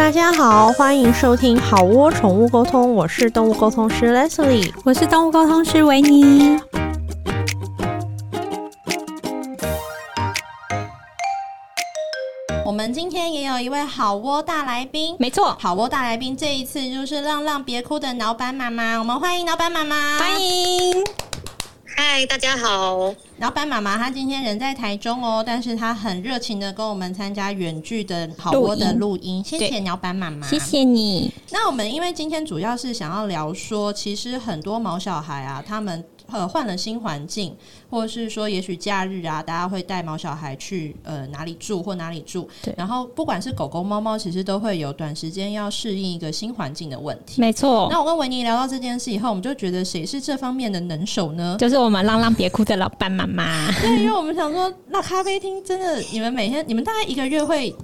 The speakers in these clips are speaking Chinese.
大家好，欢迎收听好窝宠物沟通，我是动物沟通师 Leslie，我是动物沟通师维尼。我们今天也有一位好窝大来宾，没错，好窝大来宾这一次就是浪浪别哭的老板妈妈，我们欢迎老板妈妈，欢迎。嗨，大家好。老板妈妈她今天人在台中哦，但是她很热情的跟我们参加远距的好窝的录音，谢谢老板妈妈，谢谢你。那我们因为今天主要是想要聊说，其实很多毛小孩啊，他们。呃，换了新环境，或者是说，也许假日啊，大家会带毛小孩去呃哪里住或哪里住。对。然后，不管是狗狗、猫猫，其实都会有短时间要适应一个新环境的问题。没错。那我跟维尼聊到这件事以后，我们就觉得谁是这方面的能手呢？就是我们浪浪别哭的老板妈妈。对，因为我们想说，那咖啡厅真的，你们每天，你们大概一个月会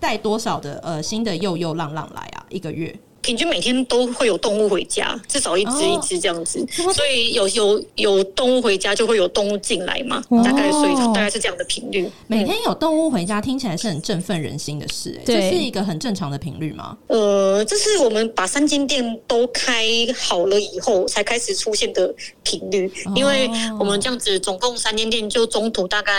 带多少的呃新的幼幼浪浪来啊？一个月？平均每天都会有动物回家，至少一只一只这样子，哦、所以有有有动物回家就会有动物进来嘛，哦、大概所以大概是这样的频率。每天有动物回家，听起来是很振奋人心的事，哎，这是一个很正常的频率吗？呃，这是我们把三间店都开好了以后才开始出现的频率，哦、因为我们这样子总共三间店就中途大概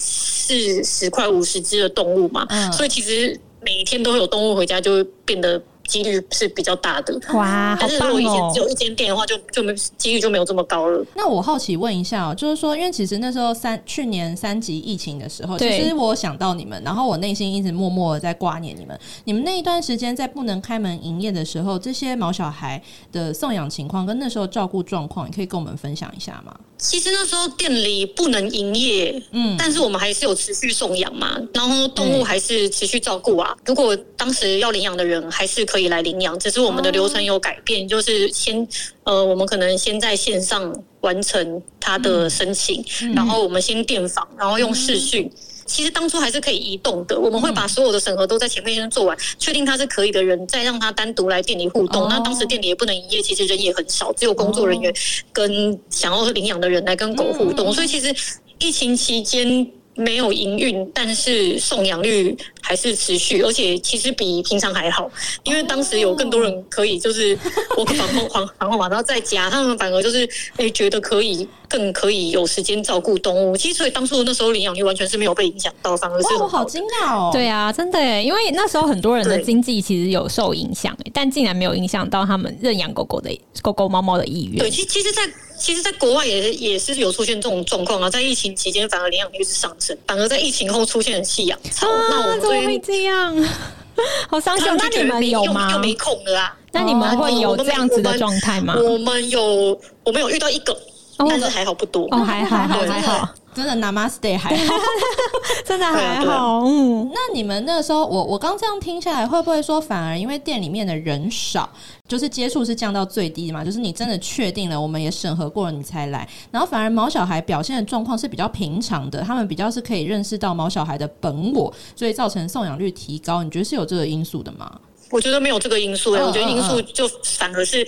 四十块五十只的动物嘛，嗯、所以其实每天都会有动物回家，就会变得。几率是比较大的哇，但是如果以前只有一间店的话，就就没几率就没有这么高了。那我好奇问一下，就是说，因为其实那时候三去年三级疫情的时候，其实我想到你们，然后我内心一直默默的在挂念你们。你们那一段时间在不能开门营业的时候，这些毛小孩的送养情况跟那时候照顾状况，你可以跟我们分享一下吗？其实那时候店里不能营业，嗯，但是我们还是有持续送养嘛，然后动物还是持续照顾啊。如果当时要领养的人还是可以。来领养，只是我们的流程有改变，哦、就是先呃，我们可能先在线上完成他的申请，嗯、然后我们先电访，然后用视讯。嗯、其实当初还是可以移动的，我们会把所有的审核都在前面先做完，确定他是可以的人，再让他单独来店里互动。哦、那当时店里也不能营业，其实人也很少，只有工作人员跟想要领养的人来跟狗互动，嗯、所以其实疫情期间。没有营运，但是送养率还是持续，而且其实比平常还好，因为当时有更多人可以就是我防控防防控嘛，然后在家，他们反而就是诶觉得可以更可以有时间照顾动物。其实所以当初那时候领养率完全是没有被影响到，反而是我好惊讶哦。对啊，真的耶，因为那时候很多人的经济其实有受影响，但竟然没有影响到他们认养狗狗的狗狗猫猫的意愿。对，其其实，在。其实，在国外也也是有出现这种状况啊，在疫情期间反而领养率是上升，反而在疫情后出现了弃养潮。啊、那我们怎么会这样？好伤心。那你们有吗？又没空了啊？那你们会有这样子的状态吗？我们有，我们有遇到一个，哦、但是还好不多。哦，还好，还好。真的 Namaste 还好，真的还好。嗯，那你们那时候，我我刚这样听下来，会不会说反而因为店里面的人少，就是接触是降到最低的嘛？就是你真的确定了，我们也审核过了，你才来，然后反而毛小孩表现的状况是比较平常的，他们比较是可以认识到毛小孩的本我，所以造成送养率提高。你觉得是有这个因素的吗？我觉得没有这个因素，欸，我觉得因素就反而是。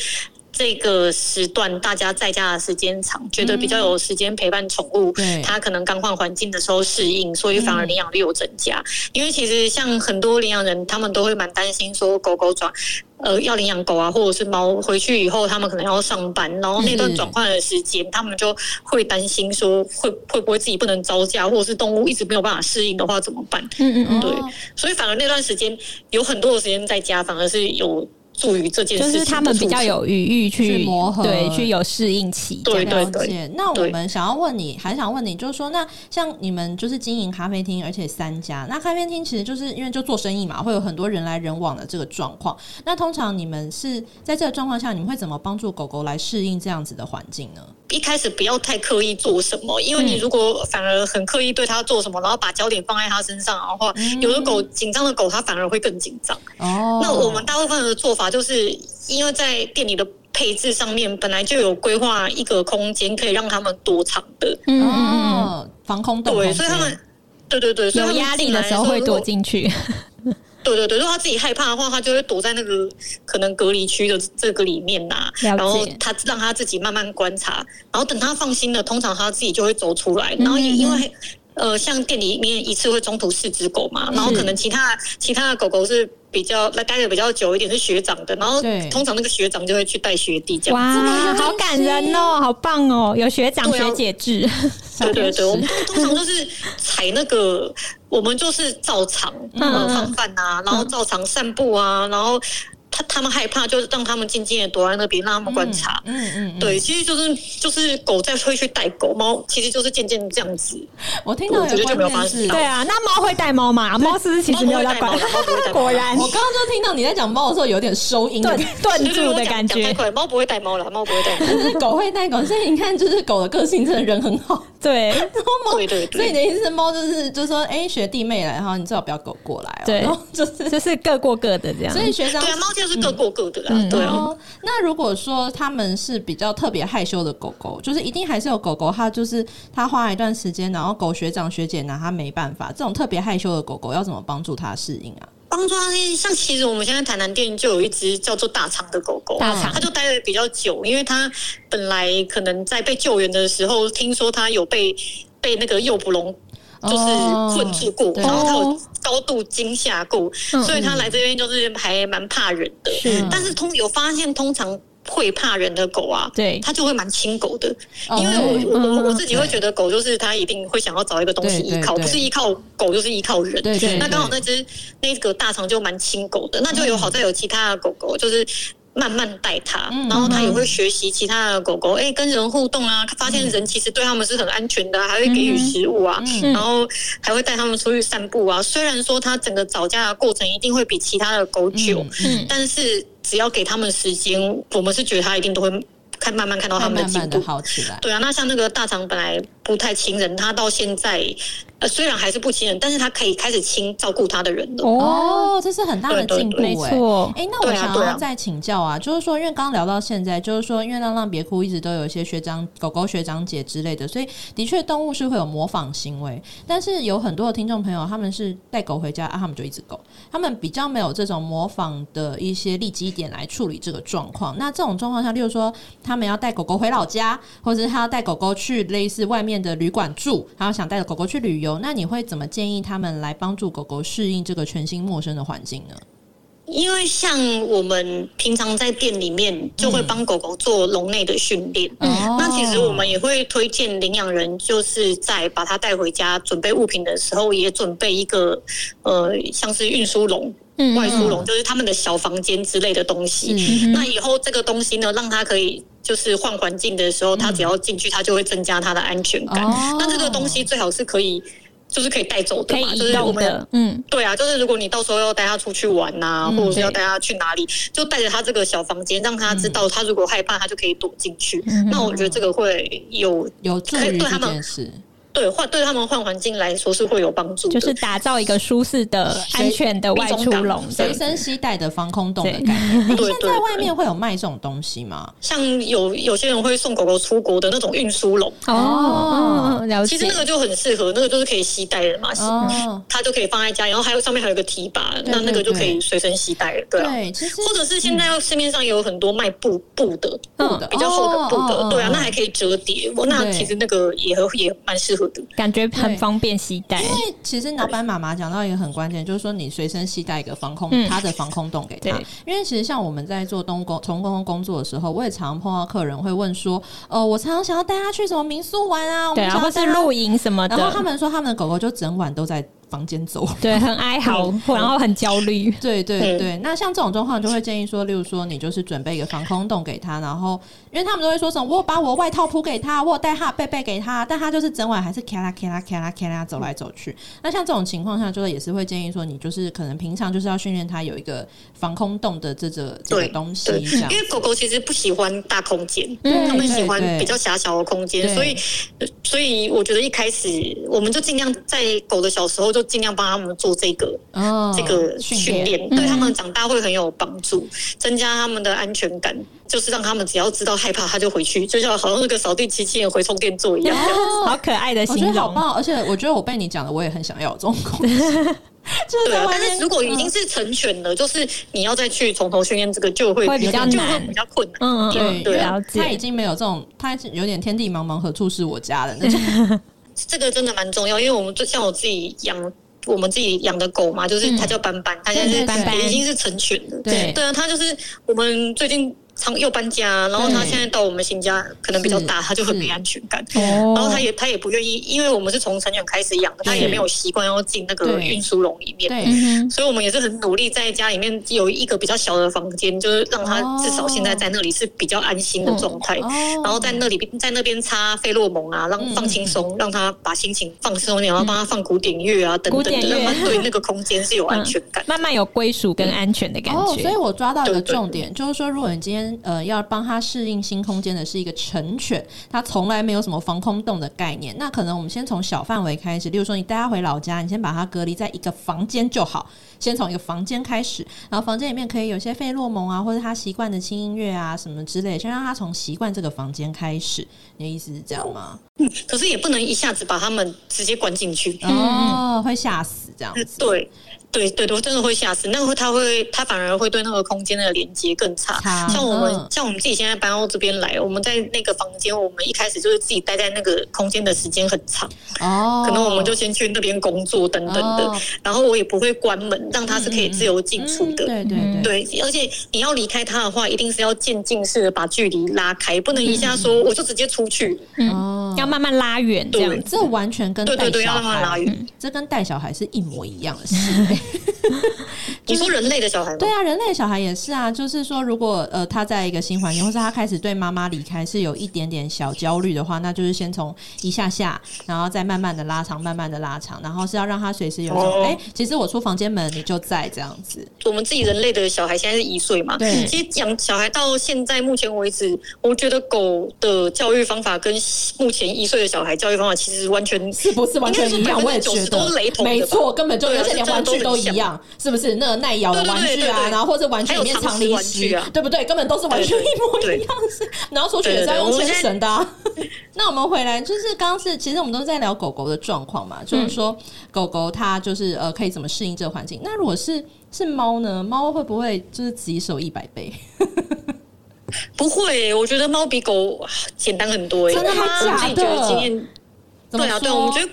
这个时段大家在家的时间长，觉得比较有时间陪伴宠物，嗯、他可能刚换环境的时候适应，所以反而领养率有增加。嗯、因为其实像很多领养人，他们都会蛮担心说狗狗转呃要领养狗啊，或者是猫回去以后，他们可能要上班，然后那段转换的时间，是他们就会担心说会会不会自己不能招架，或者是动物一直没有办法适应的话怎么办？嗯嗯嗯，对，所以反而那段时间有很多的时间在家，反而是有。助于这件事情，就是他们比较有余裕去，去磨合，对，去有适应期。对对对，那我们想要问你，还想问你，就是说，那像你们就是经营咖啡厅，而且三家，那咖啡厅其实就是因为就做生意嘛，会有很多人来人往的这个状况。那通常你们是在这个状况下，你们会怎么帮助狗狗来适应这样子的环境呢？一开始不要太刻意做什么，因为你如果反而很刻意对它做什么，然后把焦点放在它身上的话，有的狗紧张的狗，它反而会更紧张。哦，那我们大部分的做法。就是因为在店里的配置上面本来就有规划一个空间，可以让他们躲藏的。嗯嗯，防空洞。对，所以他们，对对对，所以有压力的时候会躲进去。对对对，如果他自己害怕的话，他就会躲在那个可能隔离区的这个里面呐、啊。了解。然后他让他自己慢慢观察，然后等他放心了，通常他自己就会走出来。然后也因为呃，像店里面一次会中途四只狗嘛，然后可能其他其他的狗狗是。比较来待的比较久一点是学长的，然后通常那个学长就会去带学弟这样。哇，好感人哦，好棒哦，有学长学姐制。对对对，我们通常都是采那个，我们就是照常呃放饭啊，然后照常散步啊，然后。他他们害怕，就是让他们静静的躲在那边，让他们观察。嗯嗯，嗯，对，其实就是就是狗在会去带狗，猫其实就是渐渐这样子。我听到有关键是，对啊，那猫会带猫吗？猫是不是其实没有在管？果然，我刚刚就听到你在讲猫的时候，有点收音，断断住的感觉。猫不会带猫了，猫不会带，但是狗会带狗。所以你看，就是狗的个性真的人很好。对，猫对对。所以你的意思是，猫就是就是说，哎，学弟妹来，然后你最好不要狗过来。对，就是就是各过各的这样。所以学生对猫。就是各过各的啦，嗯、对啊。那如果说他们是比较特别害羞的狗狗，就是一定还是有狗狗，它就是它花了一段时间，然后狗学长学姐拿它没办法。这种特别害羞的狗狗要怎么帮助它适应啊？帮助它像其实我们现在台南店就有一只叫做大肠的狗狗，大肠它就待的比较久，因为它本来可能在被救援的时候，听说它有被被那个诱捕笼。就是困住过，然后他有高度惊吓过，所以他来这边就是还蛮怕人的。但是通有发现，通常会怕人的狗啊，对，它就会蛮亲狗的。因为我我我自己会觉得狗就是它一定会想要找一个东西依靠，不是依靠狗就是依靠人。那刚好那只那个大肠就蛮亲狗的，那就有好在有其他的狗狗就是。慢慢带它，然后它也会学习其他的狗狗，哎、欸，跟人互动啊，发现人其实对他们是很安全的，还会给予食物啊，然后还会带他们出去散步啊。虽然说它整个找家的过程一定会比其他的狗久，但是只要给他们时间，我们是觉得它一定都会看慢慢看到他们的进步，好起来。对啊，那像那个大肠本来不太亲人，它到现在。呃，虽然还是不亲人，但是他可以开始亲照顾他的人了。哦，这是很大的进步，没错。哎，那我想要再请教啊，就是说，因为刚刚聊到现在，就是说，因为浪浪别哭一直都有一些学长、狗狗学长姐之类的，所以的确动物是会有模仿行为。但是有很多的听众朋友，他们是带狗回家啊，他们就一直狗，他们比较没有这种模仿的一些利基点来处理这个状况。那这种状况下，例如说，他们要带狗狗回老家，或者是他要带狗狗去类似外面的旅馆住，然后想带着狗狗去旅游。那你会怎么建议他们来帮助狗狗适应这个全新陌生的环境呢？因为像我们平常在店里面就会帮狗狗做笼内的训练，嗯、那其实我们也会推荐领养人，就是在把它带回家准备物品的时候，也准备一个呃，像是运输笼、外出笼，就是他们的小房间之类的东西。嗯、那以后这个东西呢，让它可以。就是换环境的时候，他只要进去，他就会增加他的安全感。嗯、那这个东西最好是可以，就是可以带走的嘛，就是我们嗯，对啊，就是如果你到时候要带他出去玩呐、啊，嗯、或者是要带他去哪里，就带着他这个小房间，让他知道，他如果害怕，他就可以躲进去。嗯、那我觉得这个会有有助于这件事。对，换对他们换环境来说是会有帮助，就是打造一个舒适的、安全的外出笼，随身携带的防空洞的概念。现在外面会有卖这种东西吗？像有有些人会送狗狗出国的那种运输笼哦，了解。其实那个就很适合，那个就是可以携带的嘛，哦，它就可以放在家，然后还有上面还有个提把，那那个就可以随身携带了，对啊。其实或者是现在市面上也有很多卖布布的，布的比较厚的布的，对啊，那还可以折叠，那其实那个也和也蛮适合。感觉很方便携带，因为其实老板妈妈讲到一个很关键，就是说你随身携带一个防空，它的防空洞给他。因为其实像我们在做动物工宠物沟通工作的时候，我也常常碰到客人会问说：“呃，我常常想要带他去什么民宿玩啊，对啊，或是露营什么的。”然后他们说，他们的狗狗就整晚都在。房间走，对，很哀嚎，然后很焦虑，对对对。那像这种状况，就会建议说，例如说，你就是准备一个防空洞给他，然后，因为他们都会说什么，我把我外套铺给他，我带他的被被给他，但他就是整晚还是咔啦咔啦咔啦咔啦走来走去。那像这种情况下，就是也是会建议说，你就是可能平常就是要训练他有一个防空洞的这个这个东西，这样。因为狗狗其实不喜欢大空间，他们喜欢比较狭小的空间，所以所以我觉得一开始我们就尽量在狗的小时候就。就尽量帮他们做这个哦，这个训练，对他们长大会很有帮助，增加他们的安全感。就是让他们只要知道害怕，他就回去，就像好像那个扫地机器人回充电座一样，好可爱的形容，好棒！而且我觉得我被你讲的，我也很想要这种狗。对啊，但是如果已经是成犬了，就是你要再去从头训练这个，就会比较难，比较困难。嗯，对对，他已经没有这种，他有点天地茫茫何处是我家的那种。这个真的蛮重要，因为我们就像我自己养。我们自己养的狗嘛，就是它叫斑斑，它、嗯、现在是已经是成犬了。对对啊，它就是我们最近。常又搬家，然后他现在到我们新家可能比较大，他就很没安全感。然后他也他也不愿意，因为我们是从成犬开始养的，他也没有习惯要进那个运输笼里面。所以我们也是很努力在家里面有一个比较小的房间，就是让他至少现在在那里是比较安心的状态。然后在那里在那边擦费洛蒙啊，让放轻松，让他把心情放松点，然后帮他放古典乐啊等等的，让他对那个空间是有安全感，慢慢有归属跟安全的感觉。所以我抓到一个重点，就是说，如果你今天。呃，要帮他适应新空间的是一个成犬，它从来没有什么防空洞的概念。那可能我们先从小范围开始，例如说你带它回老家，你先把它隔离在一个房间就好，先从一个房间开始，然后房间里面可以有些费洛蒙啊，或者他习惯的轻音乐啊什么之类，先让他从习惯这个房间开始。你的意思是这样吗？嗯，可是也不能一下子把他们直接关进去，哦，会吓死这样子。对。对对对，真的会吓死。那个他会，他反而会对那个空间的连接更差。像我们，像我们自己现在搬到这边来，我们在那个房间，我们一开始就是自己待在那个空间的时间很长。哦。可能我们就先去那边工作等等的，然后我也不会关门，让他是可以自由进出的。对对对。对，而且你要离开他的话，一定是要渐进式的把距离拉开，不能一下说我就直接出去。哦。要慢慢拉远，这样这完全跟带小孩，对对对，要慢慢拉远，这跟带小孩是一模一样的事。你说人类的小孩吗？对啊，人类的小孩也是啊。就是说，如果呃他在一个新环境，或是他开始对妈妈离开是有一点点小焦虑的话，那就是先从一下下，然后再慢慢的拉长，慢慢的拉长，然后是要让他随时有种哎、其实我出房间门你就在这样子。我们自己人类的小孩现在是一岁嘛？对。其实养小孩到现在目前为止，我觉得狗的教育方法跟目前一岁的小孩教育方法其实完全是不是完全一样？我也觉得雷同，没错，根本就而且连玩具都一样。是不是那个耐咬的玩具啊？然后或者玩具里面藏零食，对不对？根本都是完全一模一样。是，然后出去也是要用牵绳的、啊。那我们回来就是刚刚是，其实我们都在聊狗狗的状况嘛，就是说狗狗它就是呃可以怎么适应这个环境。那如果是是猫呢？猫会不会就是棘手一百倍？不会，我觉得猫比狗简单很多。真的吗？假的？对啊，对，我们觉得。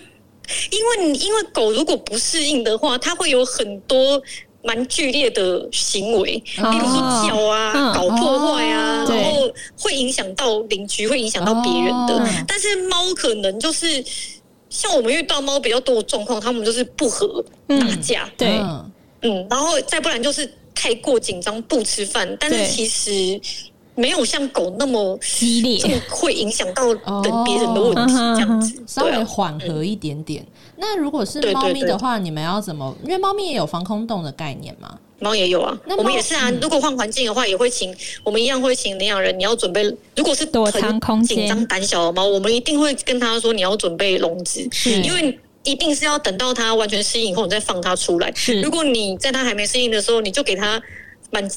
因为你因为狗如果不适应的话，它会有很多蛮剧烈的行为，比如说叫啊、搞破坏啊，然后会影响到邻居，会影响到别人的。但是猫可能就是像我们遇到猫比较多的状况，它们就是不和打架，对，嗯，然后再不然就是太过紧张不吃饭，但是其实。没有像狗那么激烈，这么会影响到等别人的问题，这样子稍微缓和一点点。那如果是猫咪的话，你们要怎么？因为猫咪也有防空洞的概念嘛。猫也有啊，那我们也是啊。如果换环境的话，也会请我们一样会请领养人。你要准备，如果是躲藏空间、紧张胆小的猫，我们一定会跟他说你要准备笼子，因为一定是要等到它完全适应以后，你再放它出来。如果你在它还没适应的时候，你就给它。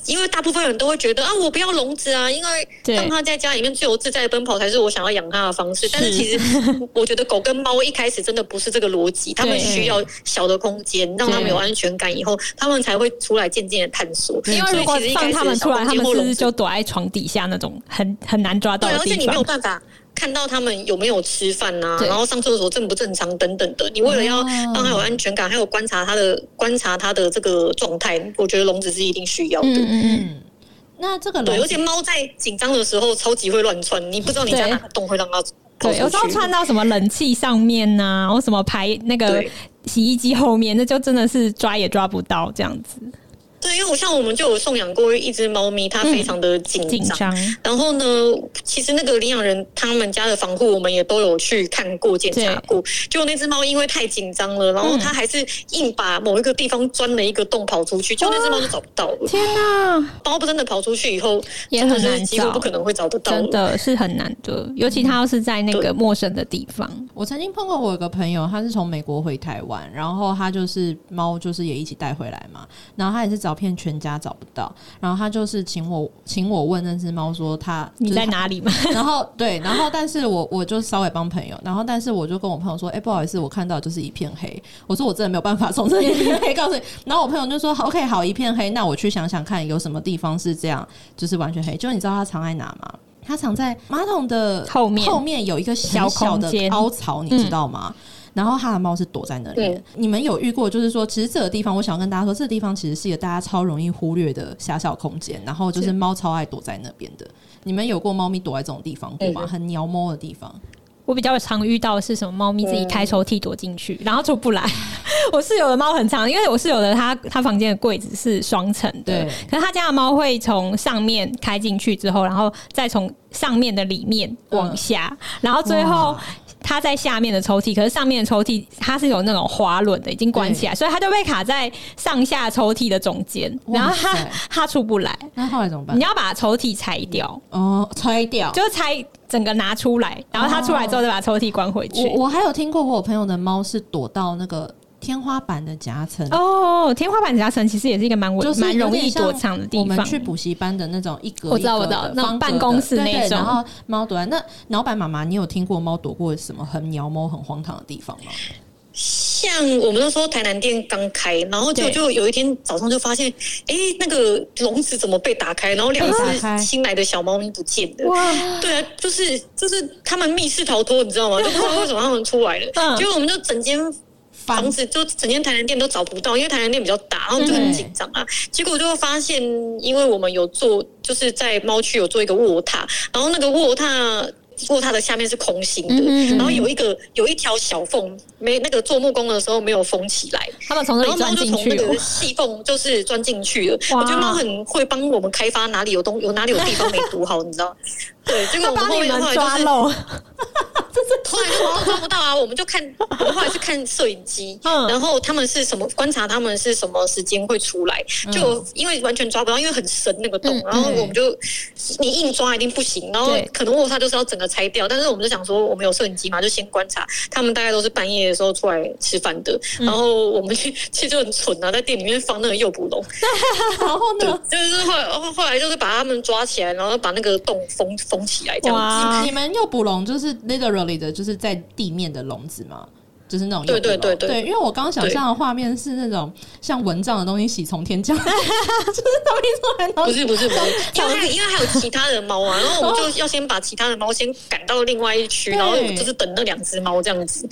因为大部分人都会觉得啊，我不要笼子啊，因为让它在家里面自由自在的奔跑才是我想要养它的方式。但是其实 我觉得狗跟猫一开始真的不是这个逻辑，它们需要小的空间，让它们有安全感，以后它们才会出来渐渐的探索。因为如果放它们出来，它们是不是就躲在床底下那种很很难抓到的地方？对，而且你没有办法。看到他们有没有吃饭呐、啊，然后上厕所正不正常等等的，你为了要让他有安全感，还有观察他的观察他的这个状态，我觉得笼子是一定需要的。嗯嗯，那这个对，而且猫在紧张的时候超级会乱窜，你不知道你家哪个洞会让它对，有时候窜到什么冷气上面呐、啊，或什么排那个洗衣机后面，那就真的是抓也抓不到这样子。对，因为我像我们就有送养过一只猫咪，它非常的紧张。嗯、然后呢，其实那个领养人他们家的防护，我们也都有去看过、检查过。就那只猫因为太紧张了，然后它还是硬把某一个地方钻了一个洞跑出去，就那只猫就找不到了。天哪！猫不真的跑出去以后，也很难找，几乎不可能会找得到。真的是很难的，尤其它要是在那个陌生的地方。我曾经碰过我有个朋友，他是从美国回台湾，然后他就是猫，就是也一起带回来嘛，然后他也是找。照片全家找不到，然后他就是请我请我问那只猫说他你在哪里嘛？然后对，然后但是我我就稍微帮朋友，然后但是我就跟我朋友说，哎、欸，不好意思，我看到就是一片黑。我说我真的没有办法从这一片黑告诉你。然后我朋友就说，OK，好，一片黑，那我去想想看有什么地方是这样，就是完全黑。就你知道它藏在哪吗？它藏在马桶的后面，后面有一个小小的凹槽，你知道吗？嗯、然后他的猫是躲在那里。你们有遇过？就是说，其实这个地方，我想要跟大家说，这个地方其实是一个大家超容易忽略的狭小空间。然后就是猫超爱躲在那边的。你们有过猫咪躲在这种地方过吗？很鸟猫的地方。我比较常遇到的是什么？猫咪自己开抽屉躲进去，然后出不来。我室友的猫很常，因为我室友的他他房间的柜子是双层的，可是他家的猫会从上面开进去之后，然后再从上面的里面往下，然后最后他在下面的抽屉，可是上面的抽屉它是有那种滑轮的，已经关起来，所以它就被卡在上下抽屉的中间，然后它它出不来。那后来怎么办？你要把抽屉拆掉哦，拆掉就是拆。整个拿出来，然后它出来之后再把抽屉关回去。我我还有听过，我有朋友的猫是躲到那个天花板的夹层。哦，天花板夹层其实也是一个蛮稳、蛮容易躲藏的地方。我们去补习班的那种一格，我知道，我知道，那种办公室那种。然后猫躲在那，老板妈妈，你有听过猫躲过什么很鸟猫、很荒唐的地方吗？像我们那时候台南店刚开，然后就就有一天早上就发现，哎，那个笼子怎么被打开？然后两只新来的小猫咪不见了。哇！对啊，就是就是他们密室逃脱，你知道吗？就不知道为什么他们出来了。结果我们就整间房子，就整间台南店都找不到，因为台南店比较大，然后就很紧张啊。结果就发现，因为我们有做，就是在猫区有做一个卧榻，然后那个卧榻。卧榻的下面是空心的，然后有一个有一条小缝，没那个做木工的时候没有封起来，他们从那里钻进去，然后猫就从那个细缝就是钻进去了。我觉得猫很会帮我们开发哪里有东有哪里有地方没堵好，你知道？对，结果我们后面 后来就是，后来就猫抓不到啊，我们就看，我们后来是看摄影机，嗯。然后他们是什么观察他们是什么时间会出来，就因为完全抓不到，因为很深那个洞，然后我们就你硬抓一定不行，然后可能卧榻就是要整个拆掉，但是我们就想说我们有摄影机嘛，就先观察他们大概都是半夜的时候出来吃饭的，然后我们去其实就很蠢啊，在店里面放那个诱捕笼，然后呢，就是后来后来就是把他们抓起来，然后把那个洞封封起来这样子。哇，你们又捕笼就是 literally 的，就是在地面的笼子吗？就是那种对对对对，因为我刚刚想象的画面是那种像蚊帐的东西，喜从天降，就是东西。出来，不是不是不是，因 为因为还有其他的猫啊，然后我们就要先把其他的猫先赶到另外一区，然后就是等那两只猫这样子。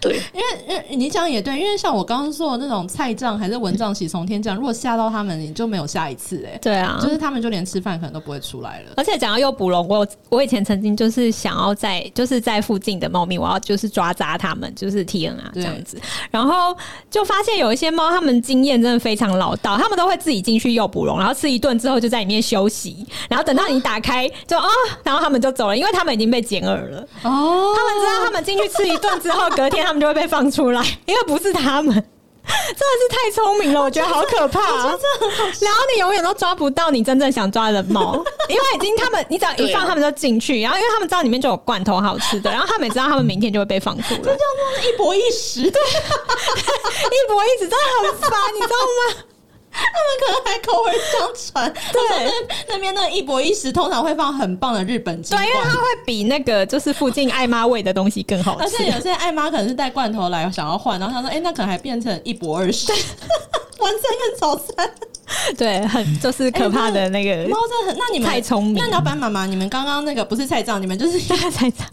对，因为因为你讲也对，因为像我刚刚说的那种菜帐还是蚊帐喜从天降，如果吓到他们，你就没有下一次哎。对啊，就是他们就连吃饭可能都不会出来了。而且讲到诱捕笼，我我以前曾经就是想要在就是在附近的猫咪，我要就是抓扎他们，就是 T N 啊这样子，然后就发现有一些猫，他们经验真的非常老道，他们都会自己进去诱捕笼，然后吃一顿之后就在里面休息，然后等到你打开就啊，然后他们就走了，因为他们已经被剪耳了。哦，他们知道他们进去吃一顿之后，隔天他们就会被放出来。因为不是他们，真的是太聪明了，我觉得好可怕啊！然后你永远都抓不到你真正想抓的猫，因为已经他们，你只要一放，他们就进去。然后因为他们知道里面就有罐头好吃的，然后他们也知道他们明天就会被放出来，这叫做一博一时。对，一博一食真的很烦，你知道吗？他们可能还口耳相传，对，那边那个一博一食通常会放很棒的日本鸡，对，因为它会比那个就是附近爱妈喂的东西更好吃。而且有些爱妈可能是带罐头来想要换，然后他说：“哎、欸，那可能还变成一博二食，晚餐跟早餐。” 对，很就是可怕的那个猫，真的很。那你们太聪明。那老板妈妈，你们刚刚那个不是菜账，你们就是 菜账。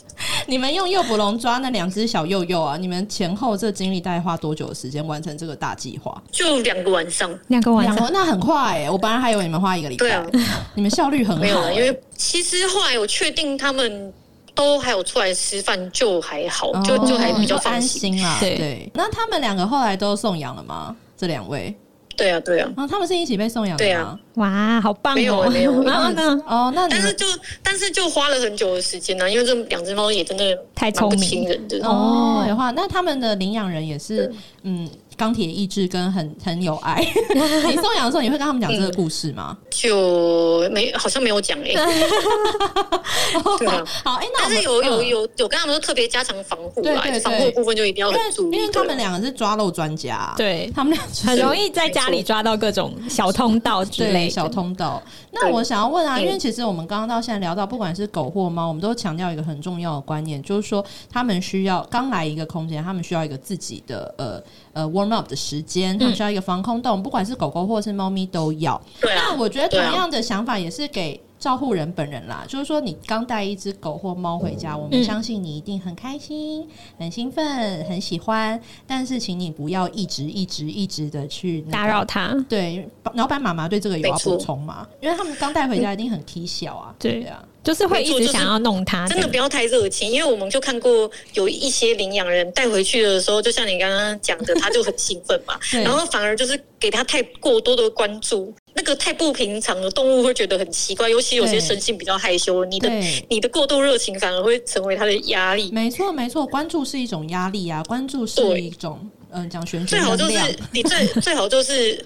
你们用诱捕笼抓那两只小幼幼啊？你们前后这精力大概花多久的时间完成这个大计划？就两个晚上，两个晚上，那很快哎、欸！我本来还以为你们花一个礼拜。对啊，你们效率很好、欸。没有，因为其实后来我确定他们都还有出来吃饭，就还好，哦、就就还比较安心啊。对对。那他们两个后来都送养了吗？这两位？对啊，对啊。然后他们是一起被送养的。对啊。哇，好棒、哦！没有，没有。然后呢？哦，那但是就但是就花了很久的时间呢、啊，因为这两只猫也真的太聪明了。哦，的话，那他们的领养人也是嗯。钢铁意志跟很很有爱。你送养的时候，你会跟他们讲这个故事吗？嗯、就没，好像没有讲哎、欸。对啊，好哎，那但是有有有有跟他们说特别加强防护啦，防护部分就一定要很注意，因为他们两个是抓漏专家，对他们俩很容易在家里抓到各种小通道之类小通道。那我想要问啊，因为其实我们刚刚到现在聊到，不管是狗或猫，我们都强调一个很重要的观念，就是说他们需要刚来一个空间，他们需要一个自己的呃呃 warm up 的时间，他们需要一个防空洞，不管是狗狗或是猫咪都要。对啊。那我觉得同样的想法也是给照护人本人啦，就是说你刚带一只狗或猫回家，我们相信你一定很开心、很兴奋、很喜欢。但是，请你不要一直、一直、一直的去打扰它。对，老板妈妈对这个有要补充吗？因为他们刚带回家一定很踢小啊。对啊，就是会一直想要弄它。真的不要太热情，因为我们就看过有一些领养人带回去的时候，就像你刚刚讲的，他就很兴奋嘛，然后反而就是给他太过多的关注。那个太不平常了动物会觉得很奇怪，尤其有些生性比较害羞，你的你的过度热情反而会成为它的压力。没错，没错，关注是一种压力啊，关注是一种嗯，讲玄学最好就是 你最最好就是。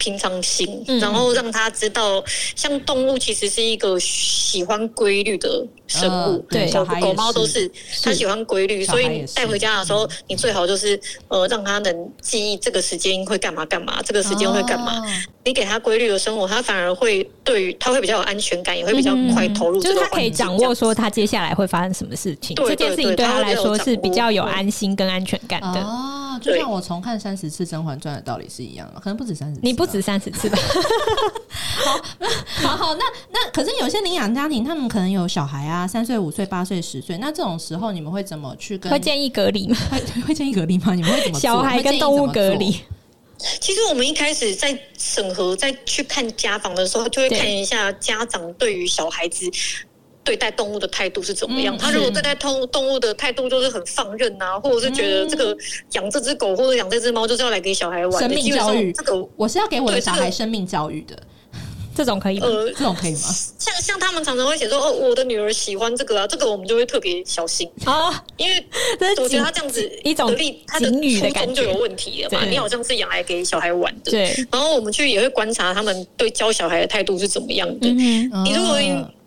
平常心，然后让他知道，像动物其实是一个喜欢规律的生物，对，狗狗猫都是，它喜欢规律，所以带回家的时候，你最好就是呃，让他能记忆这个时间会干嘛干嘛，这个时间会干嘛。你给他规律的生活，他反而会对于他会比较有安全感，也会比较快投入。就是他可以掌握说他接下来会发生什么事情，这件事情对他来说是比较有安心跟安全感的。哦，就像我重看三十次《甄嬛传》的道理是一样的，可能不止三十次，你不止三十次吧？好，好好，那那可是有些领养家庭，他们可能有小孩啊，三岁、五岁、八岁、十岁，那这种时候你们会怎么去跟？会建议隔离吗？会会建议隔离吗？你们会怎么？小孩跟动物隔离。其实我们一开始在审核、在去看家访的时候，就会看一下家长对于小孩子对待动物的态度是怎么样。嗯、他如果对待动动物的态度就是很放任啊，或者是觉得这个养这只狗或者养这只猫就是要来给小孩玩的，生命教育，这个我是要给我的小孩生命教育的。这种可以吗？呃，这种可以吗？像像他们常常会写说，哦，我的女儿喜欢这个啊，这个我们就会特别小心啊，因为 我觉得他这样子一种他的初衷就有问题了嘛。你好像是养来给小孩玩的，对。然后我们去也会观察他们对教小孩的态度是怎么样的。你如果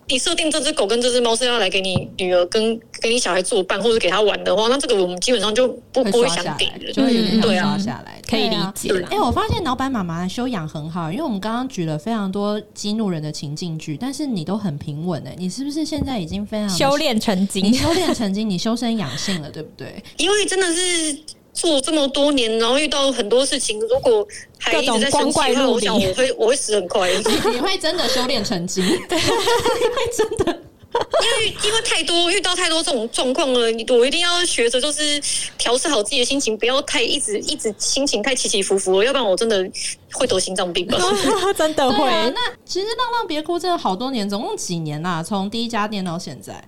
你设定这只狗跟这只猫是要来给你女儿跟给你小孩作伴或者给他玩的话，那这个我们基本上就不不会想给的，就会有点刷下来，可以理解。哎，我发现老板妈妈修养很好，因为我们刚刚举了非常多激怒人的情境剧，但是你都很平稳哎，你是不是现在已经非常修炼成精？你修炼成精，你修身养性了，对不对？因为真的是。做这么多年，然后遇到很多事情，如果还一直在生气的话，我想我会我会死很快。你会真的修炼成精？对，会真的，因为因为太多遇到太多这种状况了，你我一定要学着就是调试好自己的心情，不要太一直一直心情太起起伏伏，要不然我真的会得心脏病吧？真的会。啊、那其实浪浪别哭真的好多年，总共几年啊？从第一家店到现在。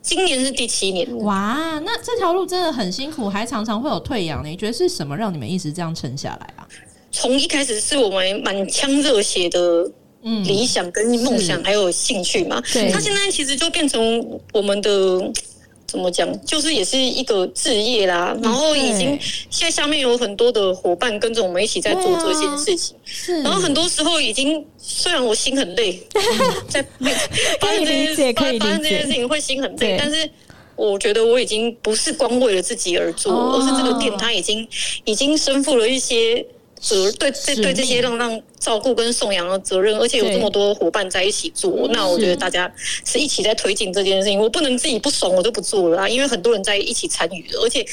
今年是第七年哇！那这条路真的很辛苦，还常常会有退养。你觉得是什么让你们一直这样撑下来啊？从一开始是我们满腔热血的理想跟梦想，还有兴趣嘛。对，他现在其实就变成我们的。怎么讲？就是也是一个置业啦，然后已经现在下面有很多的伙伴跟着我们一起在做这件事情，然后很多时候已经虽然我心很累，在发生这些事，发生这些事情会心很累，但是我觉得我已经不是光为了自己而做，而是这个店它已经已经身负了一些。责对对对，这些浪浪照顾跟送养的责任，而且有这么多伙伴在一起做，那我觉得大家是一起在推进这件事情。我不能自己不爽，我就不做了啊，因为很多人在一起参与的，而且。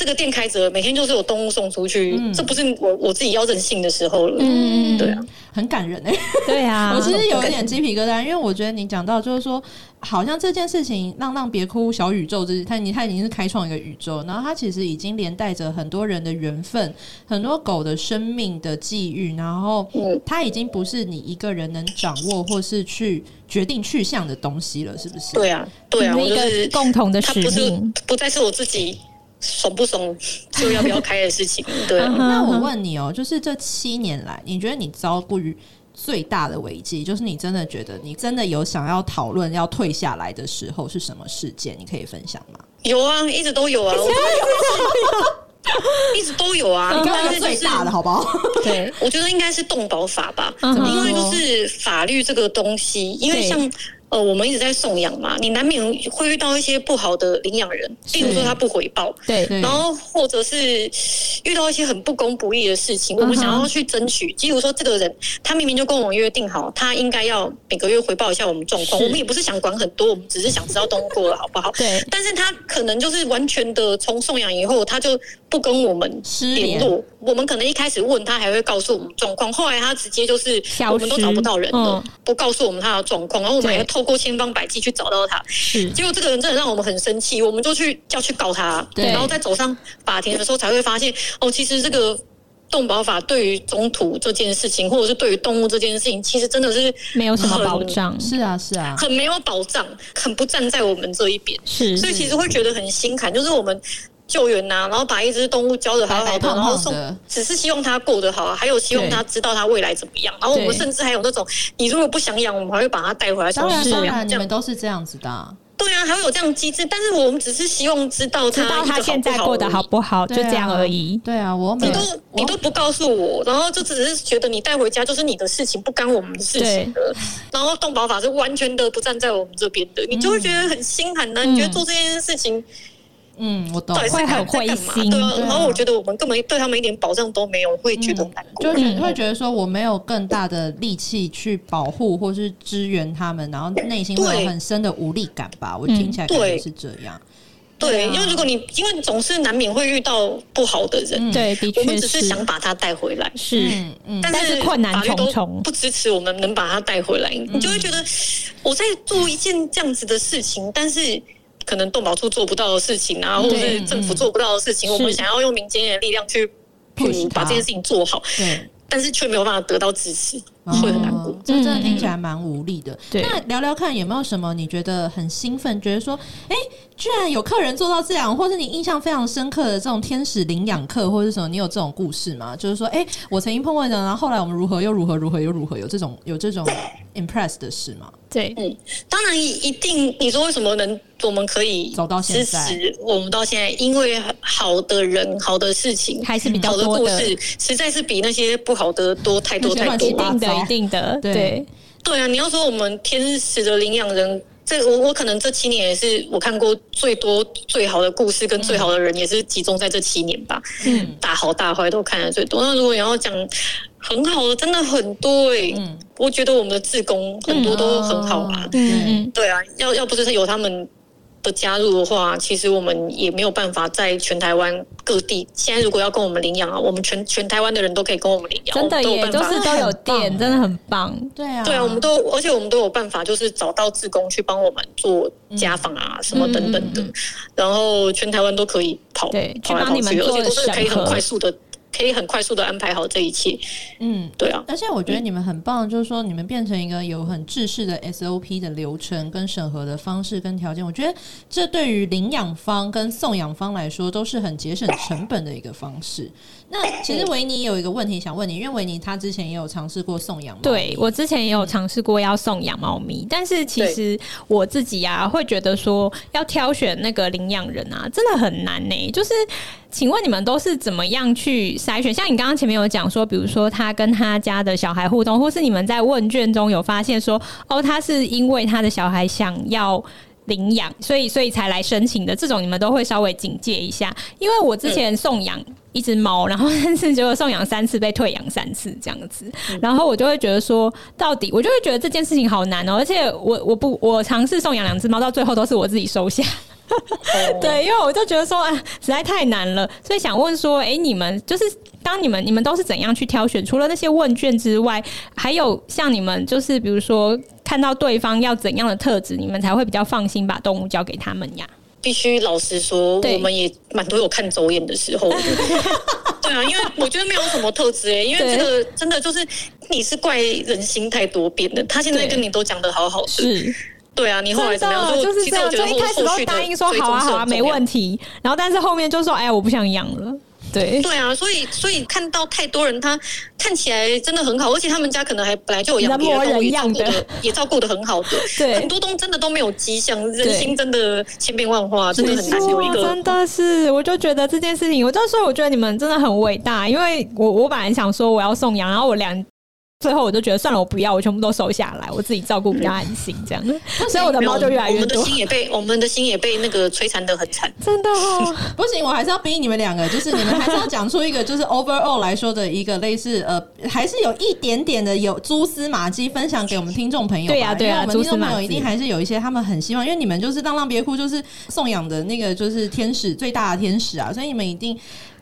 这个店开着，每天就是有动物送出去，嗯、这不是我我自己要任性的时候了。嗯，对啊，很感人哎、欸。对啊，我其实有一点鸡皮疙瘩，因为我觉得你讲到就是说，好像这件事情，浪浪别哭，小宇宙，这他你他已经是开创一个宇宙，然后他其实已经连带着很多人的缘分，很多狗的生命的际遇，然后他已经不是你一个人能掌握或是去决定去向的东西了，是不是？对啊，对啊，一个共同的使命，不再是我自己。爽不怂就要不要开的事情，对。那我问你哦，就是这七年来，你觉得你遭遇最大的危机，就是你真的觉得你真的有想要讨论要退下来的时候是什么事件？你可以分享吗？有啊，一直都有啊，一直都有啊。你刚刚是最大的好不好？对，我觉得应该是动保法吧，因为就是法律这个东西，因为像。呃，我们一直在送养嘛，你难免会遇到一些不好的领养人，例如说他不回报，对，然后或者是遇到一些很不公不义的事情，我们想要去争取。例如说，这个人他明明就跟我们约定好，他应该要每个月回报一下我们状况，我们也不是想管很多，我们只是想知道动物过得好不好。对，但是他可能就是完全的从送养以后，他就不跟我们联。络，我们可能一开始问他还会告诉我们状况，后来他直接就是我们都找不到人了，嗯、不告诉我们他的状况，然后我们还透过千方百计去找到他，是。结果这个人真的让我们很生气，我们就去要去告他，对，然后在走上法庭的时候才会发现，哦，其实这个动保法对于中途这件事情，或者是对于动物这件事情，其实真的是没有什么保障，是啊是啊，很没有保障，很不站在我们这一边，是，所以其实会觉得很心寒，就是我们。救援呐、啊，然后把一只动物教的好好的，然后送，只是希望它过得好，还有希望它知道它未来怎么样。然后我们甚至还有那种，你如果不想养，我们还会把它带回来。当然，当然，你们都是这样子的、啊。对啊，还会有这样机制，但是我们只是希望知道他，知道它现在过得好不好，就这样而已。对啊，我你都你都不告诉我，然后就只是觉得你带回家就是你的事情，不干我们的事情的。然后动保法是完全的不站在我们这边的，你就会觉得很心寒呢、啊。你觉得做这件事情？嗯，我懂，会很灰心。对啊，然后我觉得我们根本对他们一点保障都没有，会觉得难过。就是会觉得说我没有更大的力气去保护或是支援他们，然后内心会有很深的无力感吧。我听起来感觉是这样。对，因为如果你因为总是难免会遇到不好的人，对，的确是。我们只是想把他带回来，是，但是困难重重，不支持我们能把他带回来，你就会觉得我在做一件这样子的事情，但是。可能动保处做不到的事情啊，或者是政府做不到的事情，我们想要用民间的力量去把这件事情做好，对，但是却没有办法得到支持，会很难过。这真的听起来蛮无力的。那聊聊看，有没有什么你觉得很兴奋，觉得说，哎，居然有客人做到这样，或是你印象非常深刻的这种天使领养客，或者是什么？你有这种故事吗？就是说，哎，我曾经碰过的，然后后来我们如何又如何如何又如何，有这种有这种 impress 的事吗？对，嗯，当然一定。你说为什么能我们可以走到现在？我们到现在，因为好的人、好的事情还是比较多的，好的故事，实在是比那些不好的多太多太多。一定的，一定的，对对啊！你要说我们天使的领养人，这我我可能这七年也是我看过最多最好的故事跟最好的人，也是集中在这七年吧。嗯，大好大坏都看的最多。那如果你要讲。很好的，真的很多哎、欸！嗯，我觉得我们的志工很多都很好啊。嗯嗯，对啊，要要不是有他们的加入的话，其实我们也没有办法在全台湾各地。现在如果要跟我们领养啊，我们全全台湾的人都可以跟我们领养，真的耶，都是都有店，真的很棒。对啊，对啊，我们都而且我们都有办法，就是找到志工去帮我们做家访啊，什么等等的，然后全台湾都可以跑，对，跑来跑去，而且都是可以很快速的。可以很快速的安排好这一切，嗯，对啊。而且我觉得你们很棒，就是说你们变成一个有很制式的 SOP 的流程跟审核的方式跟条件，我觉得这对于领养方跟送养方来说都是很节省成本的一个方式。那其实维尼有一个问题想问你，因为维尼他之前也有尝试过送养猫，对，我之前也有尝试过要送养猫咪，但是其实我自己啊会觉得说要挑选那个领养人啊真的很难呢、欸。就是请问你们都是怎么样去筛选？像你刚刚前面有讲说，比如说他跟他家的小孩互动，或是你们在问卷中有发现说，哦，他是因为他的小孩想要。领养，所以所以才来申请的这种，你们都会稍微警戒一下。因为我之前送养一只猫，然后但是结果送养三次被退养三次这样子，然后我就会觉得说，到底我就会觉得这件事情好难哦。而且我我不我尝试送养两只猫，到最后都是我自己收下。对，因为我就觉得说，啊，实在太难了，所以想问说，哎，你们就是当你们你们都是怎样去挑选？除了那些问卷之外，还有像你们就是比如说看到对方要怎样的特质，你们才会比较放心把动物交给他们呀？必须老实说，我们也蛮多有看走眼的时候。对啊，因为我觉得没有什么特质哎，因为这个真的就是你是怪人心太多变的，他现在跟你都讲的好好的。是。对啊，你后来怎么样？就是这样，就一开始都答应说好啊好啊，没问题。然后但是后面就说，哎呀，我不想养了。对对啊，所以所以看到太多人，他看起来真的很好，而且他们家可能还本来就有养别的动物，也照顾的也照顾的很好的。对，很多东真的都没有迹象，人心真的千变万化，真的很难有一个。真的是，我就觉得这件事情，我就说，我觉得你们真的很伟大，因为我我本来想说我要送养，然后我两。最后我就觉得算了，我不要，我全部都收下来，我自己照顾比较安心，这样。所以我的猫就越来越多。我们的心也被我们的心也被那个摧残的很惨，真的哦。不行，我还是要逼你们两个，就是你们还是要讲出一个，就是 overall 来说的一个类似呃，还是有一点点的有蛛丝马迹分享给我们听众朋友。对呀，对呀，我们听众朋友一定还是有一些他们很希望，因为你们就是浪浪别哭，就是送养的那个就是天使最大的天使啊，所以你们一定。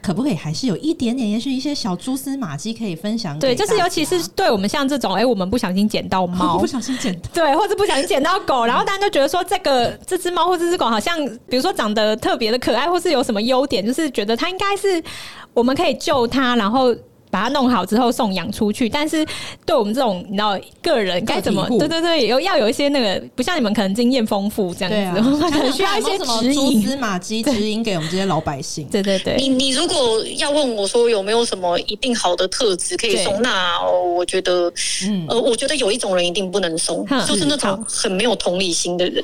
可不可以还是有一点点，也许一些小蛛丝马迹可以分享？对，就是尤其是对我们像这种，哎、欸，我们不小心捡到猫，不小心捡到，对，或者不小心捡到狗，然后大家就觉得说，这个这只猫或这只狗好像，比如说长得特别的可爱，或是有什么优点，就是觉得它应该是我们可以救它，然后。把它弄好之后送养出去，但是对我们这种你知道个人该怎么？对对对，有要有一些那个，不像你们可能经验丰富这样子，可能需要一些指引、蛛丝马迹指引给我们这些老百姓。对对对，你你如果要问我说有没有什么一定好的特质可以送，那我觉得，嗯，呃，我觉得有一种人一定不能送，就是那种很没有同理心的人。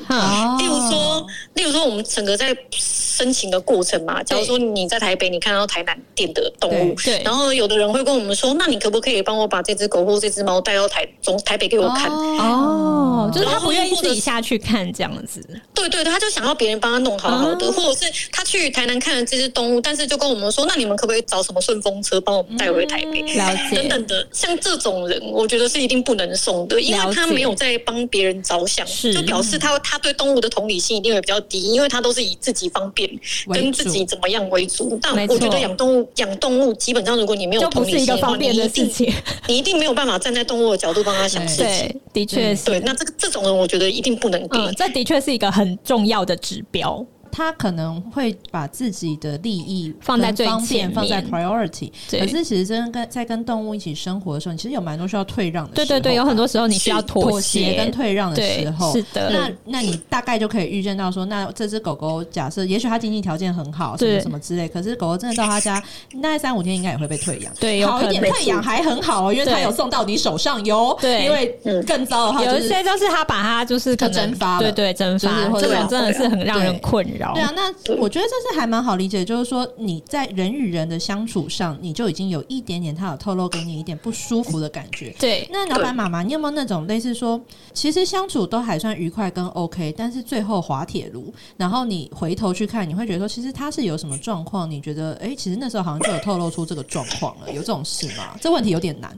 例如说，例如说，我们整个在申请的过程嘛，假如说你在台北，你看到台南店的动物，对，然后有的人。会跟我们说，那你可不可以帮我把这只狗或这只猫带到台中台北给我看？哦，就是他不愿意自己下去看这样子。对对对，他就想要别人帮他弄好好的，或者是他去台南看了这只动物，但是就跟我们说，那你们可不可以找什么顺风车帮我们带回台北？了解。等等的，像这种人，我觉得是一定不能送的，因为他没有在帮别人着想，就表示他他对动物的同理心一定会比较低，因为他都是以自己方便跟自己怎么样为主。但我觉得养动物养动物基本上，如果你没有同是一个方便的事情，你一定没有办法站在动物的角度帮他想事情。对，的确是。对，那这个这种人，我觉得一定不能给。嗯，这的确是一个很重要的指标。他可能会把自己的利益放在最前面，放在 priority。可是其实真跟在跟动物一起生活的时候，你其实有蛮多需要退让的。对对对，有很多时候你需要妥协跟退让的时候。是的。那那你大概就可以预见到说，那这只狗狗假设也许它经济条件很好，什么什么之类，可是狗狗真的到他家，大概三五天应该也会被退养。对，好一点退养还很好哦，因为它有送到你手上哟。对，因为更糟的话，有一些就是他把它就是可能蒸发了，对对，蒸发，这种真的是很让人困扰。对啊，那我。觉得这是还蛮好理解，就是说你在人与人的相处上，你就已经有一点点，他有透露给你一点不舒服的感觉。对，那老板妈妈，你有没有那种类似说，其实相处都还算愉快跟 OK，但是最后滑铁卢，然后你回头去看，你会觉得说，其实他是有什么状况？你觉得，哎、欸，其实那时候好像就有透露出这个状况了，有这种事吗？这问题有点难。